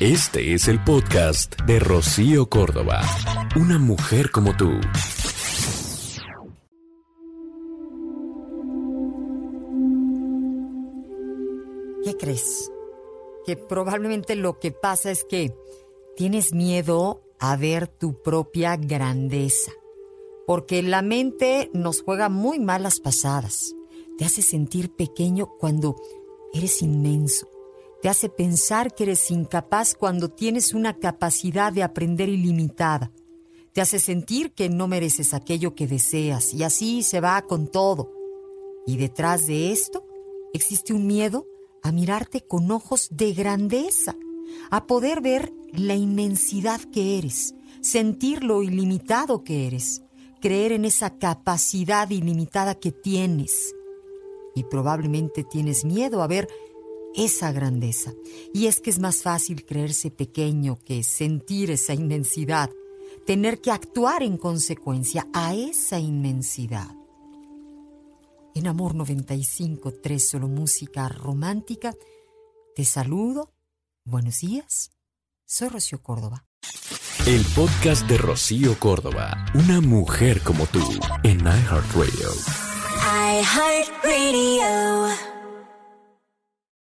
Este es el podcast de Rocío Córdoba. Una mujer como tú. ¿Qué crees? Que probablemente lo que pasa es que tienes miedo a ver tu propia grandeza. Porque la mente nos juega muy malas pasadas. Te hace sentir pequeño cuando eres inmenso. Te hace pensar que eres incapaz cuando tienes una capacidad de aprender ilimitada. Te hace sentir que no mereces aquello que deseas y así se va con todo. Y detrás de esto existe un miedo a mirarte con ojos de grandeza, a poder ver la inmensidad que eres, sentir lo ilimitado que eres, creer en esa capacidad ilimitada que tienes. Y probablemente tienes miedo a ver esa grandeza. Y es que es más fácil creerse pequeño que sentir esa inmensidad, tener que actuar en consecuencia a esa inmensidad. En Amor 95, 3, solo música romántica, te saludo. Buenos días. Soy Rocío Córdoba. El podcast de Rocío Córdoba, una mujer como tú, en iHeartRadio. iHeartRadio.